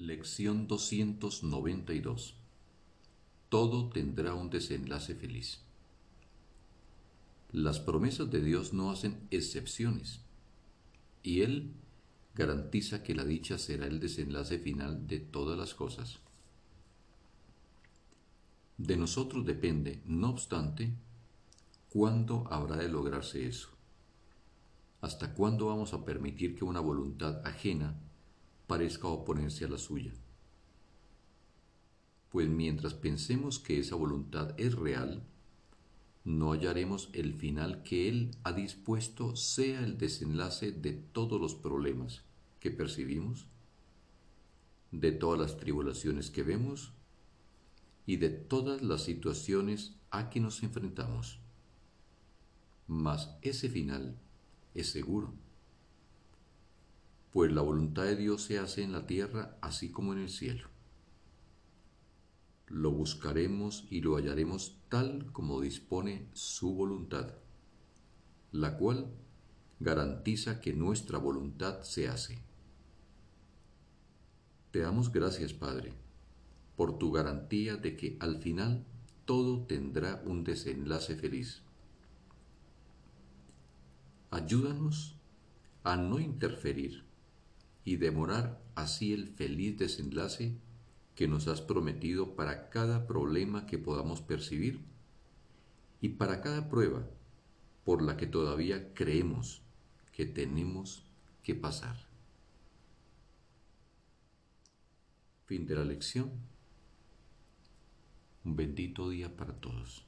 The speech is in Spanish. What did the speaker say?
Lección 292 Todo tendrá un desenlace feliz. Las promesas de Dios no hacen excepciones, y Él garantiza que la dicha será el desenlace final de todas las cosas. De nosotros depende, no obstante, cuándo habrá de lograrse eso. ¿Hasta cuándo vamos a permitir que una voluntad ajena parezca oponerse a la suya? Pues mientras pensemos que esa voluntad es real, no hallaremos el final que Él ha dispuesto sea el desenlace de todos los problemas que percibimos, de todas las tribulaciones que vemos y de todas las situaciones a que nos enfrentamos. Mas ese final es seguro, pues la voluntad de Dios se hace en la tierra así como en el cielo. Lo buscaremos y lo hallaremos tal como dispone su voluntad, la cual garantiza que nuestra voluntad se hace. Te damos gracias, Padre, por tu garantía de que al final todo tendrá un desenlace feliz. Ayúdanos a no interferir y demorar así el feliz desenlace que nos has prometido para cada problema que podamos percibir y para cada prueba por la que todavía creemos que tenemos que pasar. Fin de la lección. Un bendito día para todos.